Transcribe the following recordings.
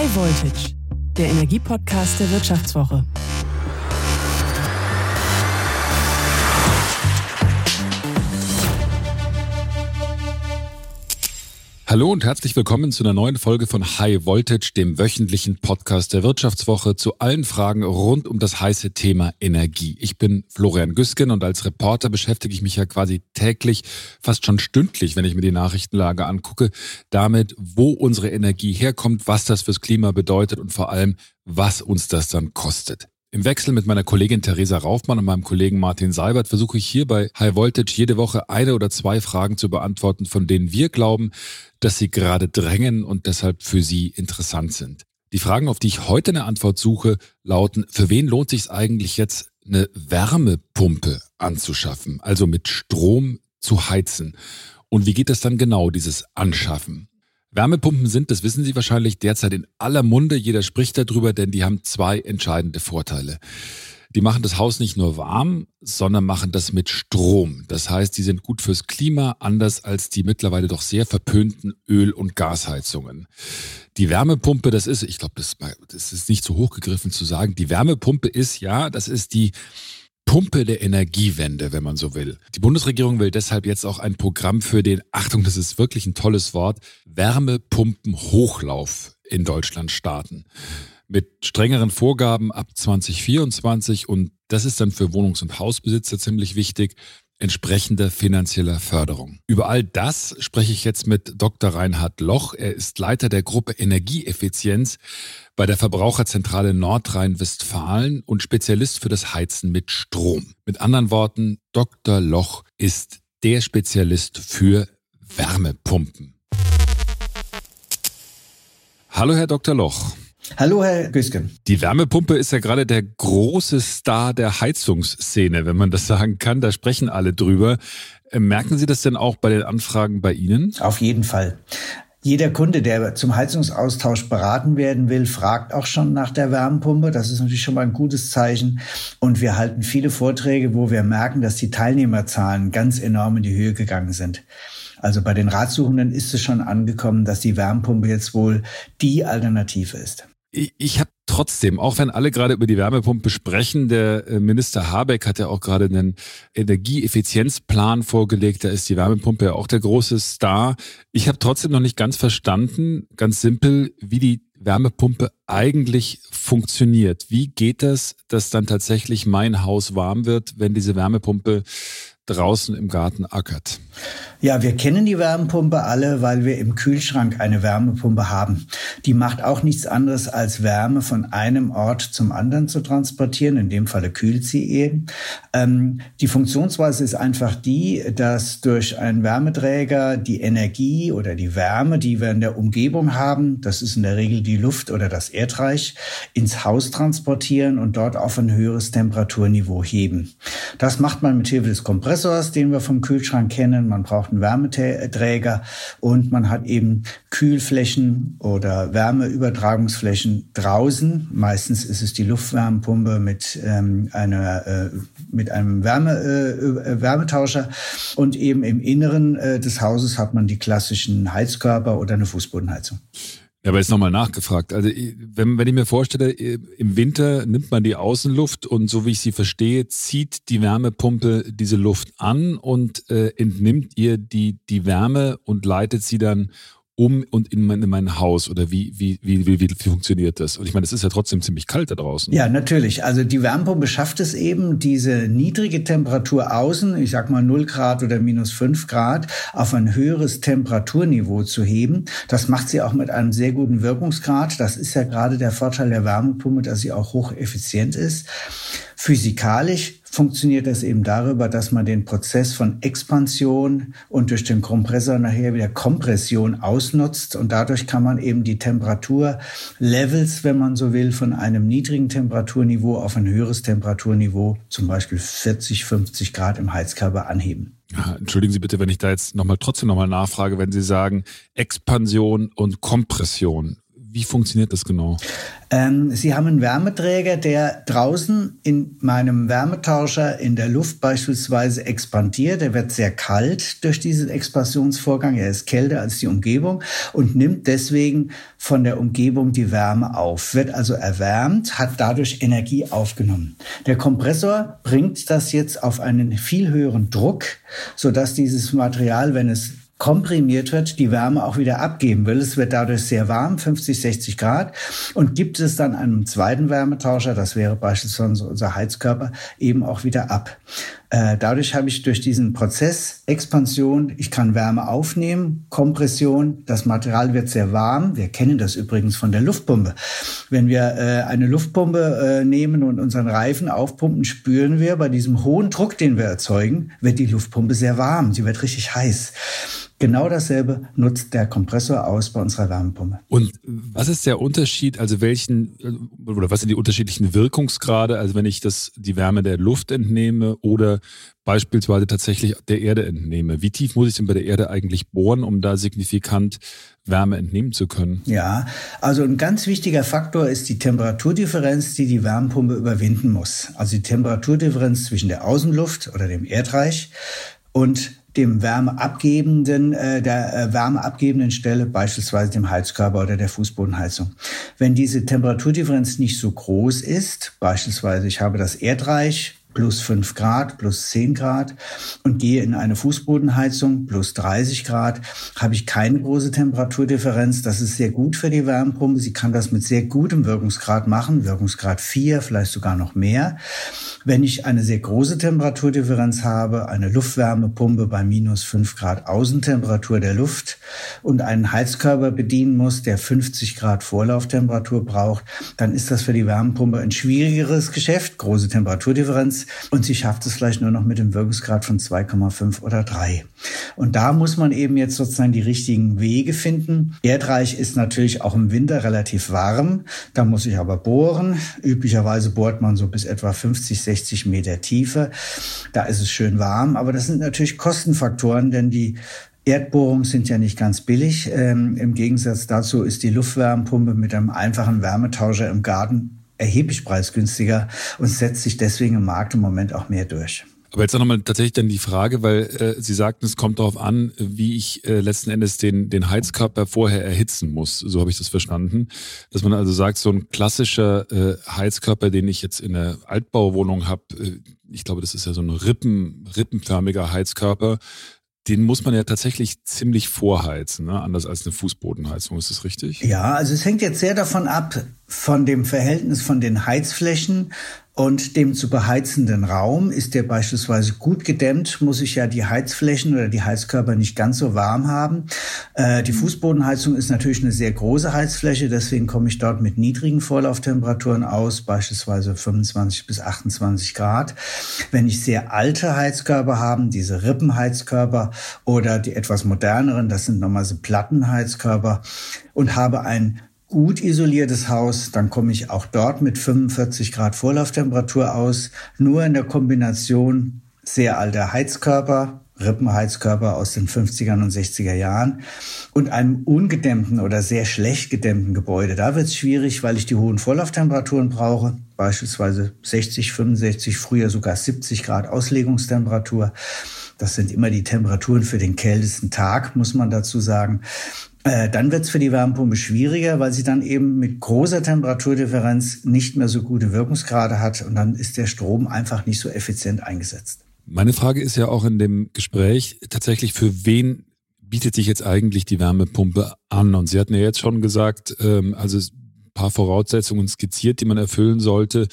High Voltage, der Energiepodcast der Wirtschaftswoche. Hallo und herzlich willkommen zu einer neuen Folge von High Voltage, dem wöchentlichen Podcast der Wirtschaftswoche zu allen Fragen rund um das heiße Thema Energie. Ich bin Florian Güsken und als Reporter beschäftige ich mich ja quasi täglich, fast schon stündlich, wenn ich mir die Nachrichtenlage angucke, damit, wo unsere Energie herkommt, was das fürs Klima bedeutet und vor allem, was uns das dann kostet. Im Wechsel mit meiner Kollegin Theresa Raufmann und meinem Kollegen Martin Seibert versuche ich hier bei High Voltage jede Woche eine oder zwei Fragen zu beantworten, von denen wir glauben, dass sie gerade drängen und deshalb für Sie interessant sind. Die Fragen, auf die ich heute eine Antwort suche, lauten, für wen lohnt sich eigentlich jetzt eine Wärmepumpe anzuschaffen, also mit Strom zu heizen? Und wie geht das dann genau, dieses Anschaffen? Wärmepumpen sind, das wissen Sie wahrscheinlich, derzeit in aller Munde. Jeder spricht darüber, denn die haben zwei entscheidende Vorteile. Die machen das Haus nicht nur warm, sondern machen das mit Strom. Das heißt, die sind gut fürs Klima, anders als die mittlerweile doch sehr verpönten Öl- und Gasheizungen. Die Wärmepumpe, das ist, ich glaube, das, das ist nicht zu hoch gegriffen zu sagen, die Wärmepumpe ist, ja, das ist die Pumpe der Energiewende, wenn man so will. Die Bundesregierung will deshalb jetzt auch ein Programm für den, Achtung, das ist wirklich ein tolles Wort, Wärmepumpenhochlauf in Deutschland starten. Mit strengeren Vorgaben ab 2024 und das ist dann für Wohnungs- und Hausbesitzer ziemlich wichtig, entsprechender finanzieller Förderung. Über all das spreche ich jetzt mit Dr. Reinhard Loch. Er ist Leiter der Gruppe Energieeffizienz bei der Verbraucherzentrale Nordrhein-Westfalen und Spezialist für das Heizen mit Strom. Mit anderen Worten, Dr. Loch ist der Spezialist für Wärmepumpen. Hallo, Herr Dr. Loch. Hallo, Herr Güsken. Die Wärmepumpe ist ja gerade der große Star der Heizungsszene, wenn man das sagen kann. Da sprechen alle drüber. Äh, merken Sie das denn auch bei den Anfragen bei Ihnen? Auf jeden Fall. Jeder Kunde, der zum Heizungsaustausch beraten werden will, fragt auch schon nach der Wärmepumpe. Das ist natürlich schon mal ein gutes Zeichen. Und wir halten viele Vorträge, wo wir merken, dass die Teilnehmerzahlen ganz enorm in die Höhe gegangen sind. Also bei den Ratsuchenden ist es schon angekommen, dass die Wärmepumpe jetzt wohl die Alternative ist ich, ich habe trotzdem, auch wenn alle gerade über die Wärmepumpe sprechen, der äh, Minister Habeck hat ja auch gerade einen Energieeffizienzplan vorgelegt, da ist die Wärmepumpe ja auch der große Star. Ich habe trotzdem noch nicht ganz verstanden, ganz simpel, wie die Wärmepumpe eigentlich funktioniert. Wie geht das, dass dann tatsächlich mein Haus warm wird, wenn diese Wärmepumpe draußen im Garten ackert? Ja, wir kennen die Wärmepumpe alle, weil wir im Kühlschrank eine Wärmepumpe haben. Die macht auch nichts anderes als Wärme von einem Ort zum anderen zu transportieren. In dem Falle kühlt sie eben. Ähm, die Funktionsweise ist einfach die, dass durch einen Wärmeträger die Energie oder die Wärme, die wir in der Umgebung haben, das ist in der Regel die Luft oder das Erdreich, ins Haus transportieren und dort auf ein höheres Temperaturniveau heben. Das macht man mit Hilfe des Kompressors, den wir vom Kühlschrank kennen. Man braucht einen Wärmeträger und man hat eben Kühlflächen oder Wärmeübertragungsflächen draußen. Meistens ist es die Luftwärmepumpe mit ähm, einer äh, mit einem Wärme, äh, Wärmetauscher und eben im Inneren äh, des Hauses hat man die klassischen Heizkörper oder eine Fußbodenheizung. Ja, aber jetzt nochmal nachgefragt. Also wenn, wenn ich mir vorstelle, im Winter nimmt man die Außenluft und so wie ich sie verstehe, zieht die Wärmepumpe diese Luft an und äh, entnimmt ihr die, die Wärme und leitet sie dann um und in mein, in mein Haus? Oder wie, wie, wie, wie, wie funktioniert das? Und ich meine, es ist ja trotzdem ziemlich kalt da draußen. Ja, natürlich. Also die Wärmepumpe schafft es eben, diese niedrige Temperatur außen, ich sag mal 0 Grad oder minus 5 Grad, auf ein höheres Temperaturniveau zu heben. Das macht sie auch mit einem sehr guten Wirkungsgrad. Das ist ja gerade der Vorteil der Wärmepumpe, dass sie auch hocheffizient ist. Physikalisch funktioniert das eben darüber, dass man den Prozess von Expansion und durch den Kompressor nachher wieder Kompression ausnutzt und dadurch kann man eben die Temperaturlevels, wenn man so will, von einem niedrigen Temperaturniveau auf ein höheres Temperaturniveau, zum Beispiel 40, 50 Grad im Heizkörper anheben. Ja, entschuldigen Sie bitte, wenn ich da jetzt noch mal trotzdem nochmal nachfrage, wenn Sie sagen Expansion und Kompression wie funktioniert das genau? Ähm, Sie haben einen Wärmeträger, der draußen in meinem Wärmetauscher in der Luft beispielsweise expandiert. Er wird sehr kalt durch diesen Expansionsvorgang. Er ist kälter als die Umgebung und nimmt deswegen von der Umgebung die Wärme auf, wird also erwärmt, hat dadurch Energie aufgenommen. Der Kompressor bringt das jetzt auf einen viel höheren Druck, sodass dieses Material, wenn es komprimiert wird, die Wärme auch wieder abgeben will. Es wird dadurch sehr warm, 50, 60 Grad. Und gibt es dann einen zweiten Wärmetauscher, das wäre beispielsweise unser Heizkörper, eben auch wieder ab. Äh, dadurch habe ich durch diesen Prozess Expansion, ich kann Wärme aufnehmen, Kompression, das Material wird sehr warm. Wir kennen das übrigens von der Luftpumpe. Wenn wir äh, eine Luftpumpe äh, nehmen und unseren Reifen aufpumpen, spüren wir bei diesem hohen Druck, den wir erzeugen, wird die Luftpumpe sehr warm. Sie wird richtig heiß. Genau dasselbe nutzt der Kompressor aus bei unserer Wärmepumpe. Und was ist der Unterschied, also welchen, oder was sind die unterschiedlichen Wirkungsgrade, also wenn ich das, die Wärme der Luft entnehme oder beispielsweise tatsächlich der Erde entnehme? Wie tief muss ich denn bei der Erde eigentlich bohren, um da signifikant Wärme entnehmen zu können? Ja, also ein ganz wichtiger Faktor ist die Temperaturdifferenz, die die Wärmepumpe überwinden muss. Also die Temperaturdifferenz zwischen der Außenluft oder dem Erdreich und dem wärmeabgebenden, äh, der äh, wärmeabgebenden Stelle, beispielsweise dem Heizkörper oder der Fußbodenheizung. Wenn diese Temperaturdifferenz nicht so groß ist, beispielsweise ich habe das Erdreich plus 5 Grad, plus 10 Grad und gehe in eine Fußbodenheizung plus 30 Grad, habe ich keine große Temperaturdifferenz. Das ist sehr gut für die Wärmepumpe. Sie kann das mit sehr gutem Wirkungsgrad machen, Wirkungsgrad 4, vielleicht sogar noch mehr. Wenn ich eine sehr große Temperaturdifferenz habe, eine Luftwärmepumpe bei minus 5 Grad Außentemperatur der Luft und einen Heizkörper bedienen muss, der 50 Grad Vorlauftemperatur braucht, dann ist das für die Wärmepumpe ein schwierigeres Geschäft, große Temperaturdifferenz und sie schafft es vielleicht nur noch mit dem Wirkungsgrad von 2,5 oder 3. Und da muss man eben jetzt sozusagen die richtigen Wege finden. Erdreich ist natürlich auch im Winter relativ warm. Da muss ich aber bohren. Üblicherweise bohrt man so bis etwa 50, 60 Meter Tiefe. Da ist es schön warm. Aber das sind natürlich Kostenfaktoren, denn die Erdbohrungen sind ja nicht ganz billig. Ähm, Im Gegensatz dazu ist die Luftwärmepumpe mit einem einfachen Wärmetauscher im Garten erheblich preisgünstiger und setzt sich deswegen im Markt im Moment auch mehr durch. Aber jetzt nochmal tatsächlich dann die Frage, weil äh, Sie sagten, es kommt darauf an, wie ich äh, letzten Endes den, den Heizkörper vorher erhitzen muss. So habe ich das verstanden. Dass man also sagt, so ein klassischer äh, Heizkörper, den ich jetzt in der Altbauwohnung habe, äh, ich glaube, das ist ja so ein Rippen, rippenförmiger Heizkörper, den muss man ja tatsächlich ziemlich vorheizen, ne? anders als eine Fußbodenheizung. Ist das richtig? Ja, also es hängt jetzt sehr davon ab, von dem Verhältnis von den Heizflächen und dem zu beheizenden Raum. Ist der beispielsweise gut gedämmt, muss ich ja die Heizflächen oder die Heizkörper nicht ganz so warm haben. Äh, die Fußbodenheizung ist natürlich eine sehr große Heizfläche, deswegen komme ich dort mit niedrigen Vorlauftemperaturen aus, beispielsweise 25 bis 28 Grad. Wenn ich sehr alte Heizkörper habe, diese Rippenheizkörper oder die etwas moderneren, das sind nochmal so Plattenheizkörper und habe ein gut isoliertes Haus, dann komme ich auch dort mit 45 Grad Vorlauftemperatur aus. Nur in der Kombination sehr alter Heizkörper, Rippenheizkörper aus den 50er und 60er Jahren und einem ungedämmten oder sehr schlecht gedämmten Gebäude. Da wird es schwierig, weil ich die hohen Vorlauftemperaturen brauche, beispielsweise 60, 65, früher sogar 70 Grad Auslegungstemperatur. Das sind immer die Temperaturen für den kältesten Tag, muss man dazu sagen. Äh, dann wird es für die Wärmepumpe schwieriger, weil sie dann eben mit großer Temperaturdifferenz nicht mehr so gute Wirkungsgrade hat und dann ist der Strom einfach nicht so effizient eingesetzt. Meine Frage ist ja auch in dem Gespräch tatsächlich, für wen bietet sich jetzt eigentlich die Wärmepumpe an? Und Sie hatten ja jetzt schon gesagt, ähm, also ein paar Voraussetzungen skizziert, die man erfüllen sollte,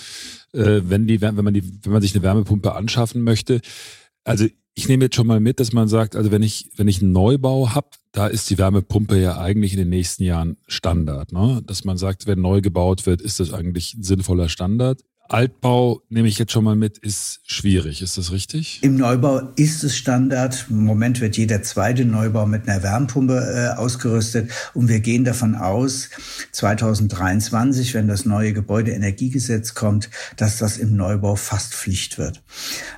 äh, wenn, die, wenn, man die, wenn man sich eine Wärmepumpe anschaffen möchte. Also ich nehme jetzt schon mal mit, dass man sagt, also wenn ich, wenn ich einen Neubau habe, da ist die Wärmepumpe ja eigentlich in den nächsten Jahren Standard. Ne? Dass man sagt, wenn neu gebaut wird, ist das eigentlich ein sinnvoller Standard. Altbau, nehme ich jetzt schon mal mit, ist schwierig. Ist das richtig? Im Neubau ist es Standard. Im Moment wird jeder zweite Neubau mit einer Wärmepumpe äh, ausgerüstet. Und wir gehen davon aus, 2023, wenn das neue Gebäudeenergiegesetz kommt, dass das im Neubau fast Pflicht wird.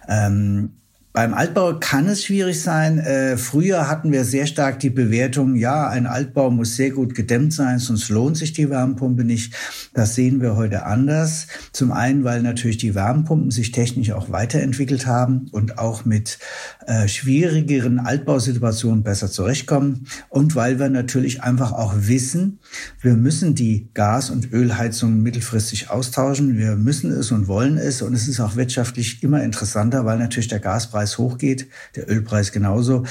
Ähm, Beim Altbau kann es schwierig sein. Äh, früher hatten wir sehr stark die Bewertung, ja, ein Altbau muss sehr gut gedämmt sein, sonst lohnt sich die Wärmepumpe nicht. Das sehen wir heute anders. Zum einen, weil natürlich die Wärmepumpen sich technisch auch weiterentwickelt haben und auch mit äh, schwierigeren Altbausituationen besser zurechtkommen. Und weil wir natürlich einfach auch wissen, wir müssen die Gas- und Ölheizungen mittelfristig austauschen. Wir müssen es und wollen es. Und es ist auch wirtschaftlich immer interessanter, weil natürlich der Gaspreis Gaspreis hochgeht, der Ölpreis genauso.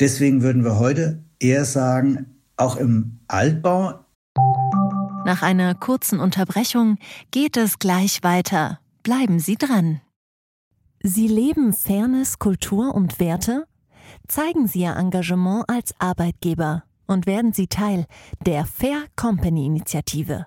Deswegen würden wir heute eher sagen, auch im Altbau. Nach einer kurzen Unterbrechung geht es gleich weiter. Bleiben Sie dran. Sie leben Fairness, Kultur und Werte? Zeigen Sie Ihr Engagement als Arbeitgeber und werden Sie Teil der Fair Company Initiative.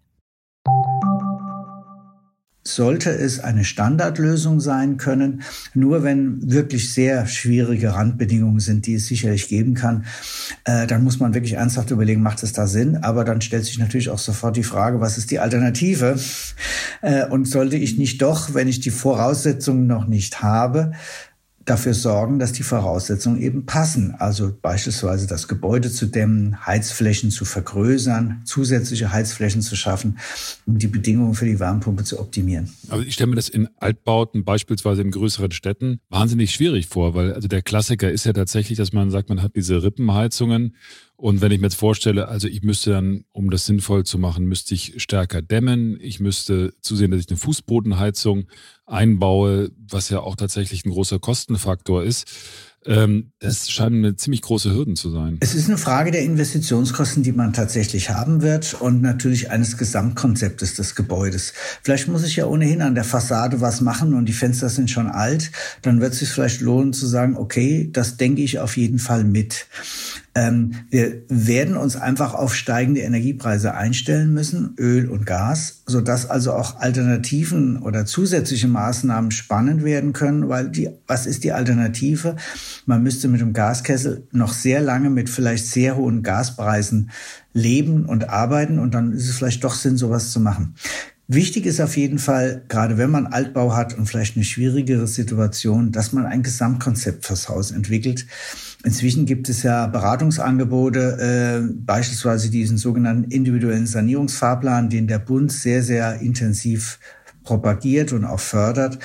Sollte es eine Standardlösung sein können, nur wenn wirklich sehr schwierige Randbedingungen sind, die es sicherlich geben kann, äh, dann muss man wirklich ernsthaft überlegen, macht es da Sinn? Aber dann stellt sich natürlich auch sofort die Frage, was ist die Alternative? Äh, und sollte ich nicht doch, wenn ich die Voraussetzungen noch nicht habe, dafür sorgen, dass die Voraussetzungen eben passen. Also beispielsweise das Gebäude zu dämmen, Heizflächen zu vergrößern, zusätzliche Heizflächen zu schaffen, um die Bedingungen für die Wärmepumpe zu optimieren. Aber ich stelle mir das in Altbauten, beispielsweise in größeren Städten, wahnsinnig schwierig vor, weil also der Klassiker ist ja tatsächlich, dass man sagt, man hat diese Rippenheizungen und wenn ich mir jetzt vorstelle, also ich müsste dann, um das sinnvoll zu machen, müsste ich stärker dämmen. Ich müsste zusehen, dass ich eine Fußbodenheizung einbaue, was ja auch tatsächlich ein großer Kostenfaktor ist. Ähm, das scheinen eine ziemlich große Hürden zu sein. Es ist eine Frage der Investitionskosten, die man tatsächlich haben wird und natürlich eines Gesamtkonzeptes des Gebäudes. Vielleicht muss ich ja ohnehin an der Fassade was machen und die Fenster sind schon alt. Dann wird es sich vielleicht lohnen zu sagen, okay, das denke ich auf jeden Fall mit. Ähm, wir werden uns einfach auf steigende Energiepreise einstellen müssen, Öl und Gas, sodass also auch Alternativen oder zusätzliche Maßnahmen spannend werden können, weil die, was ist die Alternative? Man müsste mit dem Gaskessel noch sehr lange mit vielleicht sehr hohen Gaspreisen leben und arbeiten und dann ist es vielleicht doch Sinn, sowas zu machen. Wichtig ist auf jeden Fall, gerade wenn man Altbau hat und vielleicht eine schwierigere Situation, dass man ein Gesamtkonzept fürs Haus entwickelt. Inzwischen gibt es ja Beratungsangebote, äh, beispielsweise diesen sogenannten individuellen Sanierungsfahrplan, den der Bund sehr, sehr intensiv propagiert und auch fördert,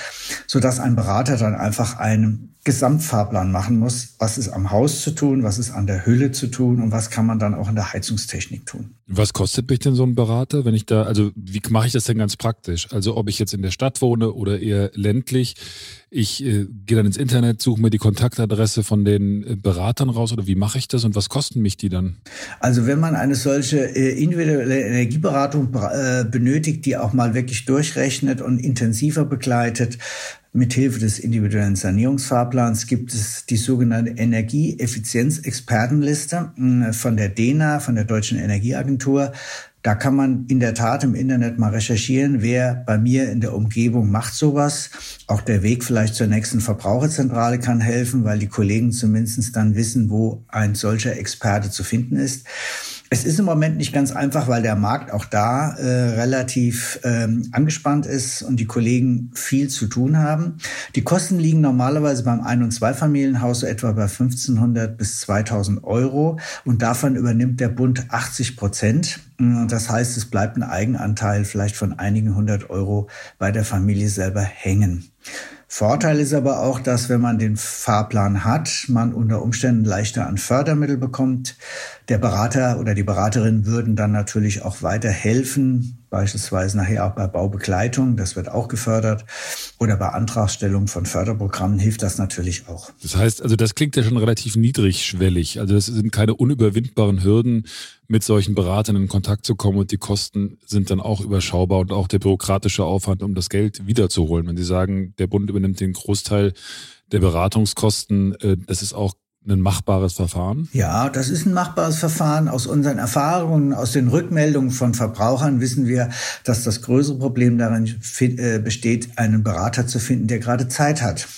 so dass ein Berater dann einfach einen Gesamtfahrplan machen muss. Was ist am Haus zu tun? Was ist an der Hülle zu tun? Und was kann man dann auch in der Heizungstechnik tun? Was kostet mich denn so ein Berater, wenn ich da, also wie mache ich das denn ganz praktisch? Also ob ich jetzt in der Stadt wohne oder eher ländlich, ich äh, gehe dann ins Internet, suche mir die Kontaktadresse von den äh, Beratern raus oder wie mache ich das und was kosten mich die dann? Also wenn man eine solche äh, individuelle Energieberatung äh, benötigt, die auch mal wirklich durchrechnet und intensiver begleitet, Mithilfe des individuellen Sanierungsfahrplans gibt es die sogenannte Energieeffizienzexpertenliste hm, von der DENA, von der Deutschen Energieagentur. Da kann man in der Tat im Internet mal recherchieren, wer bei mir in der Umgebung macht sowas. Auch der Weg vielleicht zur nächsten Verbraucherzentrale kann helfen, weil die Kollegen zumindest dann wissen, wo ein solcher Experte zu finden ist. Es ist im Moment nicht ganz einfach, weil der Markt auch da äh, relativ ähm, angespannt ist und die Kollegen viel zu tun haben. Die Kosten liegen normalerweise beim Ein- und Zweifamilienhaus so etwa bei 1500 bis 2000 Euro und davon übernimmt der Bund 80 Prozent. Das heißt, es bleibt ein Eigenanteil vielleicht von einigen hundert Euro bei der Familie selber hängen. Vorteil ist aber auch, dass wenn man den Fahrplan hat, man unter Umständen leichter an Fördermittel bekommt. Der Berater oder die Beraterin würden dann natürlich auch weiter helfen beispielsweise nachher auch bei Baubegleitung, das wird auch gefördert, oder bei Antragstellung von Förderprogrammen hilft das natürlich auch. Das heißt, also das klingt ja schon relativ niedrigschwellig. Also das sind keine unüberwindbaren Hürden, mit solchen Beratern in Kontakt zu kommen und die Kosten sind dann auch überschaubar und auch der bürokratische Aufwand, um das Geld wiederzuholen. Wenn Sie sagen, der Bund übernimmt den Großteil der Beratungskosten, äh, das ist auch ein machbares Verfahren? Ja, das ist ein machbares Verfahren. Aus unseren Erfahrungen, aus den Rückmeldungen von Verbrauchern wissen wir, dass das größere Problem darin äh, besteht, einen Berater zu finden, der gerade Zeit hat.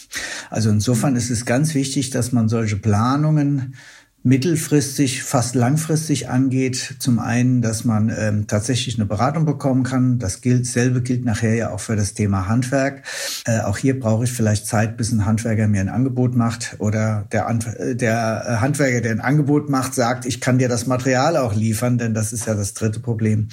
Also insofern ist es ganz wichtig, dass man solche Planungen mittelfristig, fast langfristig angeht. Zum einen, dass man ähm, tatsächlich eine Beratung bekommen kann. Das gilt, selbe gilt nachher ja auch für das Thema Handwerk. Äh, auch hier brauche ich vielleicht Zeit, bis ein Handwerker mir ein Angebot macht oder der, äh, der äh, Handwerker, der ein Angebot macht, sagt, ich kann dir das Material auch liefern, denn das ist ja das dritte Problem.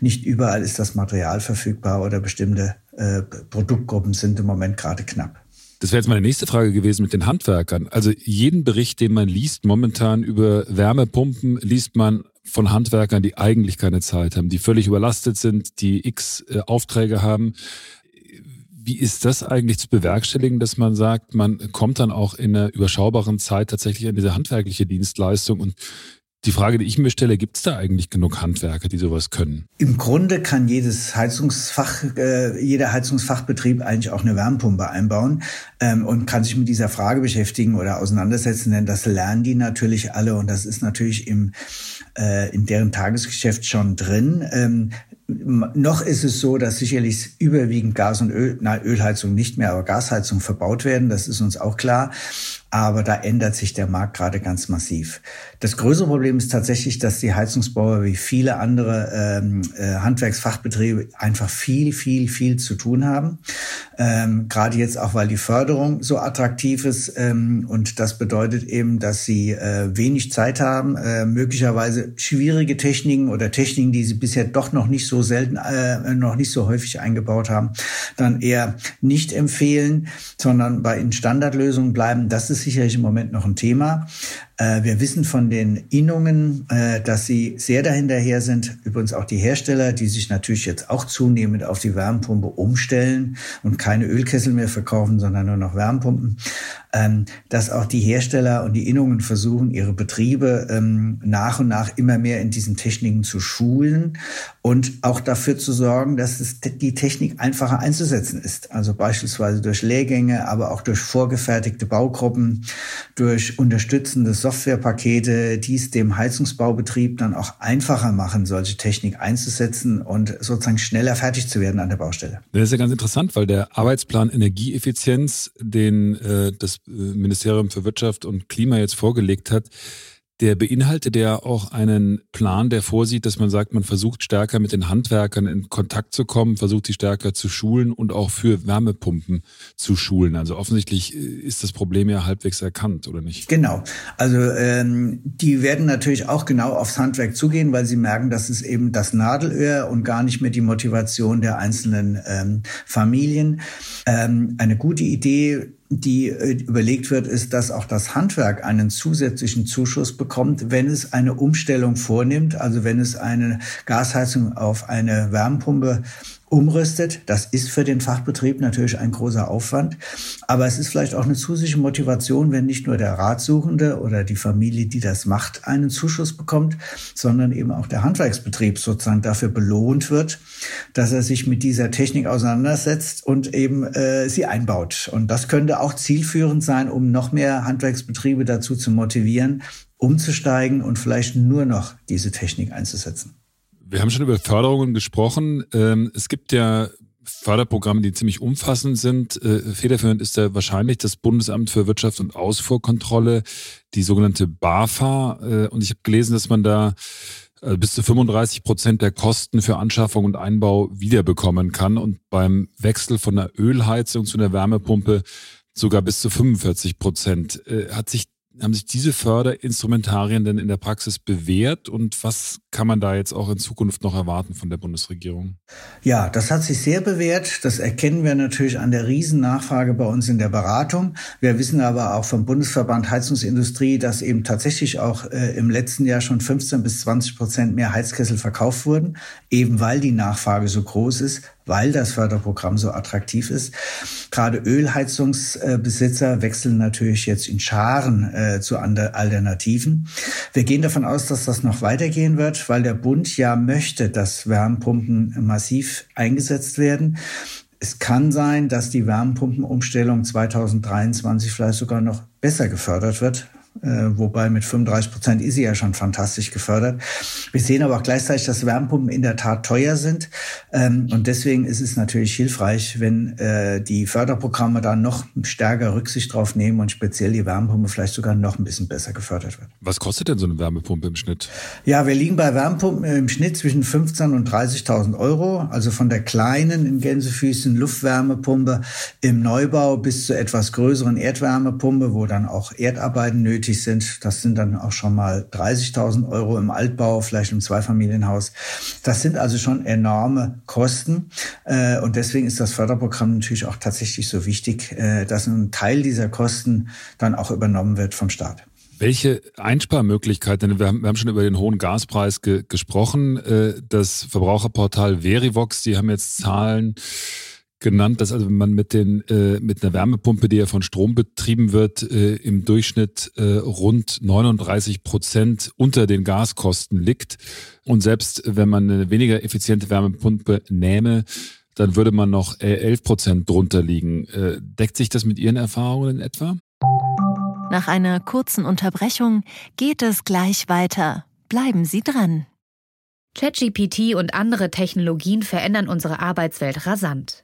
Nicht überall ist das Material verfügbar oder bestimmte äh, Produktgruppen sind im Moment gerade knapp. Das wäre jetzt meine nächste Frage gewesen mit den Handwerkern. Also jeden Bericht, den man liest momentan über Wärmepumpen, liest man von Handwerkern, die eigentlich keine Zeit haben, die völlig überlastet sind, die x äh, Aufträge haben. Wie ist das eigentlich zu bewerkstelligen, dass man sagt, man kommt dann auch in einer überschaubaren Zeit tatsächlich an diese handwerkliche Dienstleistung und die Frage, die ich mir stelle, gibt es da eigentlich genug Handwerker, die sowas können? Im Grunde kann jedes Heizungsfach, äh, jeder Heizungsfachbetrieb eigentlich auch eine Wärmepumpe einbauen ähm, und kann sich mit dieser Frage beschäftigen oder auseinandersetzen, denn das lernen die natürlich alle und das ist natürlich im, äh, in deren Tagesgeschäft schon drin. Ähm, noch ist es so, dass sicherlich überwiegend Gas- und Öl, na, Ölheizung nicht mehr, aber Gasheizung verbaut werden. Das ist uns auch klar. Aber da ändert sich der Markt gerade ganz massiv. Das größere Problem ist tatsächlich, dass die Heizungsbauer wie viele andere ähm, äh, Handwerksfachbetriebe einfach viel, viel, viel zu tun haben. Ähm, gerade jetzt auch, weil die Förderung so attraktiv ist. Ähm, und das bedeutet eben, dass sie äh, wenig Zeit haben, äh, möglicherweise schwierige Techniken oder Techniken, die sie bisher doch noch nicht so selten, äh, noch nicht so häufig eingebaut haben, dann eher nicht empfehlen, sondern bei Standardlösungen bleiben. Das ist sicherlich im Moment noch ein Thema. Äh, wir wissen von den Innungen, äh, dass sie sehr dahinterher sind. Übrigens auch die Hersteller, die sich natürlich jetzt auch zunehmend auf die Wärmepumpe umstellen und keine Ölkessel mehr verkaufen, sondern nur noch Wärmepumpen. Ähm, dass auch die Hersteller und die Innungen versuchen, ihre Betriebe ähm, nach und nach immer mehr in diesen Techniken zu schulen und auch dafür zu sorgen, dass es die Technik einfacher einzusetzen ist. Also beispielsweise durch Lehrgänge, aber auch durch vorgefertigte Baugruppen, durch unterstützendes Softwarepakete, die es dem Heizungsbaubetrieb dann auch einfacher machen, solche Technik einzusetzen und sozusagen schneller fertig zu werden an der Baustelle. Das ist ja ganz interessant, weil der Arbeitsplan Energieeffizienz, den äh, das äh, Ministerium für Wirtschaft und Klima jetzt vorgelegt hat, der beinhaltet ja auch einen Plan, der vorsieht, dass man sagt, man versucht stärker mit den Handwerkern in Kontakt zu kommen, versucht sie stärker zu schulen und auch für Wärmepumpen zu schulen. Also offensichtlich äh, ist das Problem ja halbwegs erkannt, oder nicht? Genau. Also ähm, die werden natürlich auch genau aufs Handwerk zugehen, weil sie merken, dass es eben das Nadelöhr und gar nicht mehr die Motivation der einzelnen ähm, Familien. Ähm, eine gute Idee die äh, überlegt wird, ist, dass auch das Handwerk einen zusätzlichen Zuschuss bekommt, wenn es eine Umstellung vornimmt, also wenn es eine Gasheizung auf eine Wärmepumpe umrüstet. Das ist für den Fachbetrieb natürlich ein großer Aufwand. Aber es ist vielleicht auch eine zusätzliche Motivation, wenn nicht nur der Ratsuchende oder die Familie, die das macht, einen Zuschuss bekommt, sondern eben auch der Handwerksbetrieb sozusagen dafür belohnt wird, dass er sich mit dieser Technik auseinandersetzt und eben äh, sie einbaut. Und das könnte auch zielführend sein, um noch mehr Handwerksbetriebe dazu zu motivieren, umzusteigen und vielleicht nur noch diese Technik einzusetzen. Wir haben schon über Förderungen gesprochen. Ähm, es gibt ja Förderprogramme, die ziemlich umfassend sind. Äh, federführend ist da wahrscheinlich das Bundesamt für Wirtschaft und Ausfuhrkontrolle, die sogenannte BAFA. Äh, und ich habe gelesen, dass man da äh, bis zu 35 Prozent der Kosten für Anschaffung und Einbau wiederbekommen kann und beim Wechsel von der Ölheizung zu einer Wärmepumpe sogar bis zu 45 Prozent. Hat sich haben sich diese Förderinstrumentarien denn in der Praxis bewährt und was kann man da jetzt auch in Zukunft noch erwarten von der Bundesregierung? Ja, das hat sich sehr bewährt. Das erkennen wir natürlich an der Riesennachfrage bei uns in der Beratung. Wir wissen aber auch vom Bundesverband Heizungsindustrie, dass eben tatsächlich auch äh, im letzten Jahr schon 15 bis 20 Prozent mehr Heizkessel verkauft wurden, eben weil die Nachfrage so groß ist weil das Förderprogramm so attraktiv ist. Gerade Ölheizungsbesitzer wechseln natürlich jetzt in Scharen äh, zu Alternativen. Wir gehen davon aus, dass das noch weitergehen wird, weil der Bund ja möchte, dass Wärmepumpen massiv eingesetzt werden. Es kann sein, dass die Wärmepumpenumstellung 2023 vielleicht sogar noch besser gefördert wird, wobei mit 35 Prozent ist sie ja schon fantastisch gefördert. Wir sehen aber auch gleichzeitig, dass Wärmepumpen in der Tat teuer sind. Ähm, und deswegen ist es natürlich hilfreich, wenn äh, die Förderprogramme da noch stärker Rücksicht drauf nehmen und speziell die Wärmepumpe vielleicht sogar noch ein bisschen besser gefördert wird. Was kostet denn so eine Wärmepumpe im Schnitt? Ja, wir liegen bei Wärmepumpen im Schnitt zwischen 15.000 und 30.000 Euro. Also von der kleinen in Gänsefüßen Luftwärmepumpe im Neubau bis zur etwas größeren Erdwärmepumpe, wo dann auch Erdarbeiten nötig nötig sind. Das sind dann auch schon mal 30.000 Euro im Altbau, vielleicht im Zweifamilienhaus. Das sind also schon enorme Kosten. Äh, und deswegen ist das Förderprogramm natürlich auch tatsächlich so wichtig, äh, dass ein Teil dieser Kosten dann auch übernommen wird vom Staat. Welche Einsparmöglichkeiten, wir haben, wir haben schon über den hohen Gaspreis ge gesprochen, äh, das Verbraucherportal Verivox, die haben jetzt Zahlen genannt, dass also wenn man mit den äh, mit einer Wärmepumpe, die ja von Strom betrieben wird, äh, im Durchschnitt äh, rund 39 Prozent unter den Gaskosten liegt und selbst wenn man eine weniger effiziente Wärmepumpe nähme, dann würde man noch 11 Prozent drunter liegen. Äh, deckt sich das mit Ihren Erfahrungen in etwa? Nach einer kurzen Unterbrechung geht es gleich weiter. Bleiben Sie dran. ChatGPT und andere Technologien verändern unsere Arbeitswelt rasant.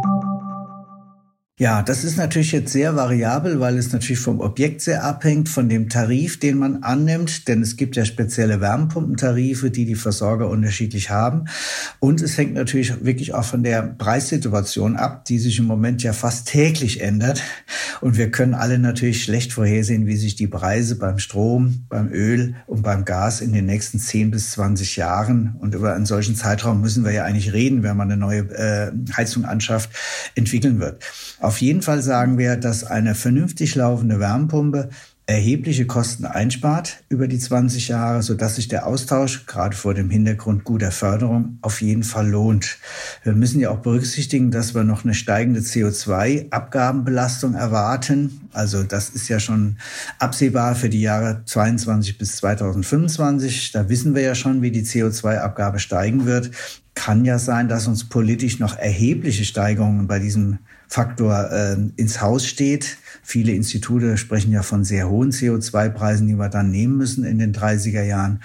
Ja, das ist natürlich jetzt sehr variabel, weil es natürlich vom Objekt sehr abhängt, von dem Tarif, den man annimmt, denn es gibt ja spezielle Wärmepumpentarife, die die Versorger unterschiedlich haben. Und es hängt natürlich wirklich auch von der Preissituation ab, die sich im Moment ja fast täglich ändert. Und wir können alle natürlich schlecht vorhersehen, wie sich die Preise beim Strom, beim Öl und beim Gas in den nächsten 10 bis 20 Jahren und über einen solchen Zeitraum müssen wir ja eigentlich reden, wenn man eine neue äh, Heizung anschafft, entwickeln wird. Auf jeden Fall sagen wir, dass eine vernünftig laufende Wärmepumpe erhebliche Kosten einspart über die 20 Jahre, sodass sich der Austausch gerade vor dem Hintergrund guter Förderung auf jeden Fall lohnt. Wir müssen ja auch berücksichtigen, dass wir noch eine steigende CO2-Abgabenbelastung erwarten. Also das ist ja schon absehbar für die Jahre 22 bis 2025. Da wissen wir ja schon, wie die CO2-Abgabe steigen wird. Kann ja sein, dass uns politisch noch erhebliche Steigerungen bei diesem Faktor äh, ins Haus steht. Viele Institute sprechen ja von sehr hohen CO2-Preisen, die wir dann nehmen müssen in den 30er Jahren.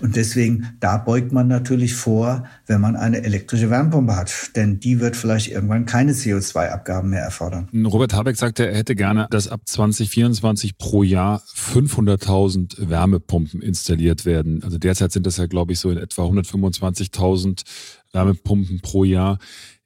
Und deswegen, da beugt man natürlich vor, wenn man eine elektrische Wärmepumpe hat. Denn die wird vielleicht irgendwann keine CO2-Abgaben mehr erfordern. Robert Habeck sagte, er hätte gerne, dass ab 2024 pro Jahr 500.000 Wärmepumpen installiert werden. Also derzeit sind das ja, glaube ich, so in etwa 125.000 Wärmepumpen pro Jahr.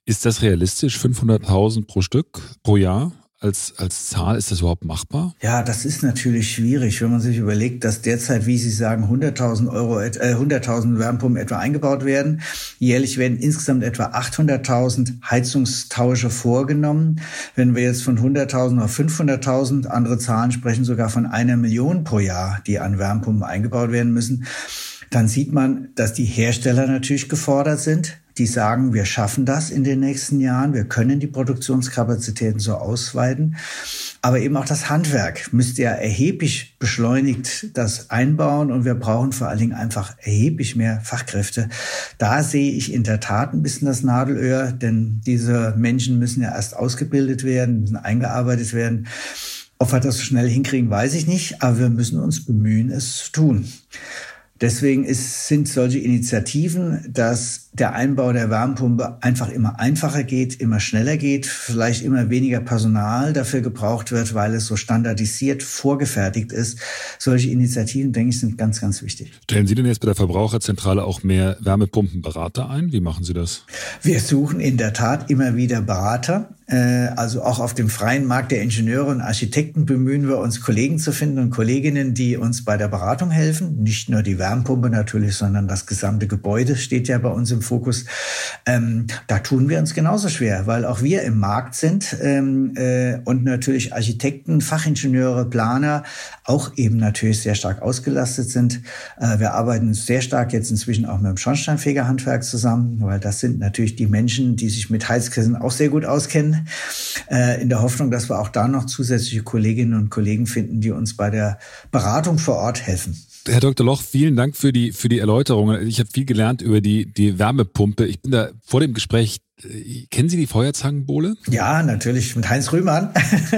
Ist das realistisch, 500.000 pro Stück pro Jahr? Als, als Zahl ist das überhaupt machbar? Ja, das ist natürlich schwierig, wenn man sich überlegt, dass derzeit, wie Sie sagen, 100.000 Euro, äh, 100.000 Wärmepumpen etwa eingebaut werden. Jährlich werden insgesamt etwa 800.000 Heizungstausche vorgenommen. Wenn wir jetzt von 100.000 auf 500.000, andere Zahlen sprechen sogar von einer Million pro Jahr, die an Wärmepumpen eingebaut werden müssen, dann sieht man, dass die Hersteller natürlich gefordert sind die sagen, wir schaffen das in den nächsten Jahren, wir können die Produktionskapazitäten so ausweiten. Aber eben auch das Handwerk müsste ja erheblich beschleunigt das einbauen und wir brauchen vor allen Dingen einfach erheblich mehr Fachkräfte. Da sehe ich in der Tat ein bisschen das Nadelöhr, denn diese Menschen müssen ja erst ausgebildet werden, müssen eingearbeitet werden. Ob wir das so schnell hinkriegen, weiß ich nicht, aber wir müssen uns bemühen, es zu tun. Deswegen ist, sind solche Initiativen, dass der Einbau der Wärmepumpe einfach immer einfacher geht, immer schneller geht, vielleicht immer weniger Personal dafür gebraucht wird, weil es so standardisiert vorgefertigt ist. Solche Initiativen, denke ich, sind ganz, ganz wichtig. Stellen Sie denn jetzt bei der Verbraucherzentrale auch mehr Wärmepumpenberater ein? Wie machen Sie das? Wir suchen in der Tat immer wieder Berater. Äh, also auch auf dem freien Markt der Ingenieure und Architekten bemühen wir uns, Kollegen zu finden und Kolleginnen, die uns bei der Beratung helfen. Nicht nur die Wärmepumpe natürlich, sondern das gesamte Gebäude steht ja bei uns im Fokus. Ähm, da tun wir uns genauso schwer, weil auch wir im Markt sind ähm, äh, und natürlich Architekten, Fachingenieure, Planer auch eben natürlich sehr stark ausgelastet sind. Äh, wir arbeiten sehr stark jetzt inzwischen auch mit dem Schornsteinfegerhandwerk zusammen, weil das sind natürlich die Menschen, die sich mit Heizkissen auch sehr gut auskennen äh, in der Hoffnung, dass wir auch da noch zusätzliche Kolleginnen und Kollegen finden, die uns bei der Beratung vor Ort helfen. Herr Dr. Loch, vielen Dank für die, für die Erläuterung. Ich habe viel gelernt über die, die Wärmepumpe. Ich bin da vor dem Gespräch kennen Sie die Feuerzangenbowle? Ja, natürlich, mit Heinz Rühmann.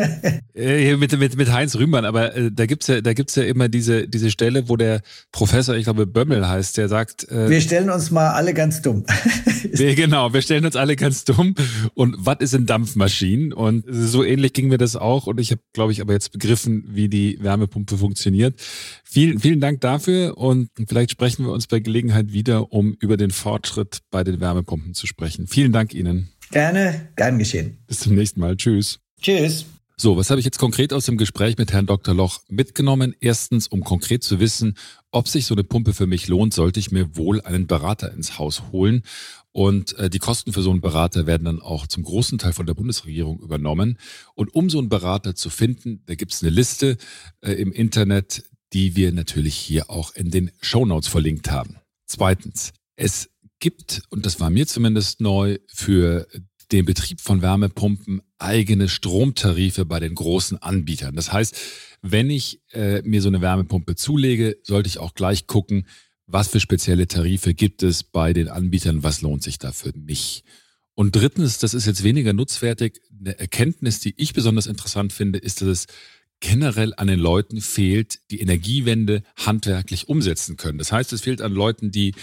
äh, mit, mit, mit Heinz Rühmann, aber äh, da gibt's ja, da gibt's ja immer diese, diese Stelle, wo der Professor, ich glaube Bömmel heißt, der sagt. Äh, wir stellen uns mal alle ganz dumm. wir, genau, wir stellen uns alle ganz dumm. Und was ist in Dampfmaschinen? Und so ähnlich ging mir das auch. Und ich habe, glaube ich, aber jetzt begriffen, wie die Wärmepumpe funktioniert. Vielen, vielen Dank dafür und vielleicht sprechen wir uns bei Gelegenheit wieder, um über den Fortschritt bei den Wärmepumpen zu sprechen. Vielen Dank Ihnen. Gerne, gern geschehen. Bis zum nächsten Mal. Tschüss. Tschüss. So, was habe ich jetzt konkret aus dem Gespräch mit Herrn Dr. Loch mitgenommen? Erstens, um konkret zu wissen, ob sich so eine Pumpe für mich lohnt, sollte ich mir wohl einen Berater ins Haus holen. Und äh, die Kosten für so einen Berater werden dann auch zum großen Teil von der Bundesregierung übernommen. Und um so einen Berater zu finden, da gibt es eine Liste äh, im Internet, die wir natürlich hier auch in den Show Notes verlinkt haben. Zweitens, es gibt, und das war mir zumindest neu, für den Betrieb von Wärmepumpen eigene Stromtarife bei den großen Anbietern. Das heißt, wenn ich äh, mir so eine Wärmepumpe zulege, sollte ich auch gleich gucken, was für spezielle Tarife gibt es bei den Anbietern, was lohnt sich da für mich. Und drittens, das ist jetzt weniger nutzwertig, eine Erkenntnis, die ich besonders interessant finde, ist, dass es generell an den Leuten fehlt, die Energiewende handwerklich umsetzen können. Das heißt, es fehlt an Leuten, die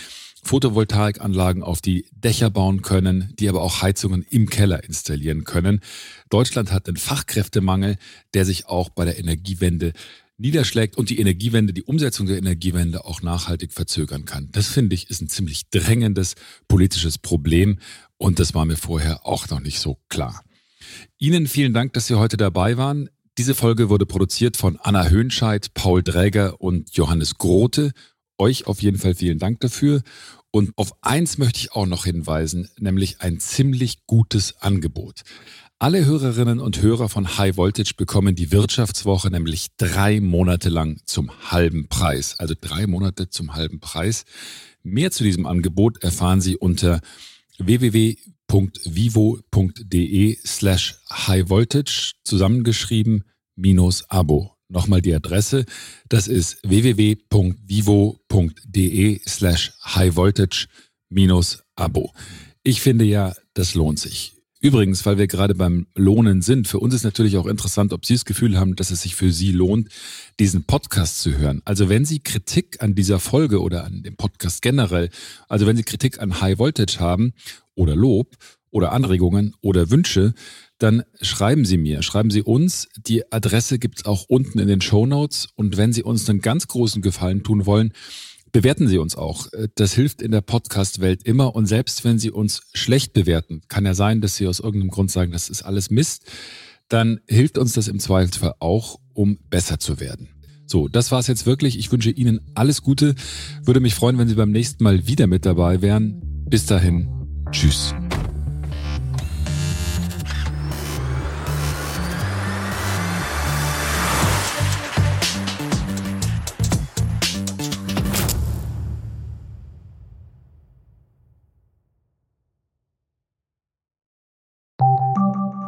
Photovoltaikanlagen auf die Dächer bauen können, die aber auch Heizungen im Keller installieren können. Deutschland hat einen Fachkräftemangel, der sich auch bei der Energiewende niederschlägt und die Energiewende, die Umsetzung der Energiewende auch nachhaltig verzögern kann. Das finde ich ist ein ziemlich drängendes politisches Problem und das war mir vorher auch noch nicht so klar. Ihnen vielen Dank, dass Sie heute dabei waren. Diese Folge wurde produziert von Anna Höhnscheid, Paul Dräger und Johannes Grote. Euch auf jeden Fall vielen Dank dafür. Und auf eins möchte ich auch noch hinweisen, nämlich ein ziemlich gutes Angebot. Alle Hörerinnen und Hörer von High Voltage bekommen die Wirtschaftswoche nämlich drei Monate lang zum halben Preis. Also drei Monate zum halben Preis. Mehr zu diesem Angebot erfahren Sie unter www www.vivo.de slash highvoltage zusammengeschrieben minus Abo. Nochmal die Adresse, das ist www.vivo.de slash highvoltage minus Abo. Ich finde ja, das lohnt sich. Übrigens, weil wir gerade beim Lohnen sind, für uns ist natürlich auch interessant, ob Sie das Gefühl haben, dass es sich für Sie lohnt, diesen Podcast zu hören. Also wenn Sie Kritik an dieser Folge oder an dem Podcast generell, also wenn Sie Kritik an High Voltage haben oder Lob oder Anregungen oder Wünsche, dann schreiben Sie mir, schreiben Sie uns. Die Adresse gibt es auch unten in den Show Notes. Und wenn Sie uns einen ganz großen Gefallen tun wollen, bewerten Sie uns auch. Das hilft in der Podcast-Welt immer. Und selbst wenn Sie uns schlecht bewerten, kann ja sein, dass Sie aus irgendeinem Grund sagen, das ist alles Mist, dann hilft uns das im Zweifelsfall auch, um besser zu werden. So, das war's jetzt wirklich. Ich wünsche Ihnen alles Gute. Würde mich freuen, wenn Sie beim nächsten Mal wieder mit dabei wären. Bis dahin. Tschüss.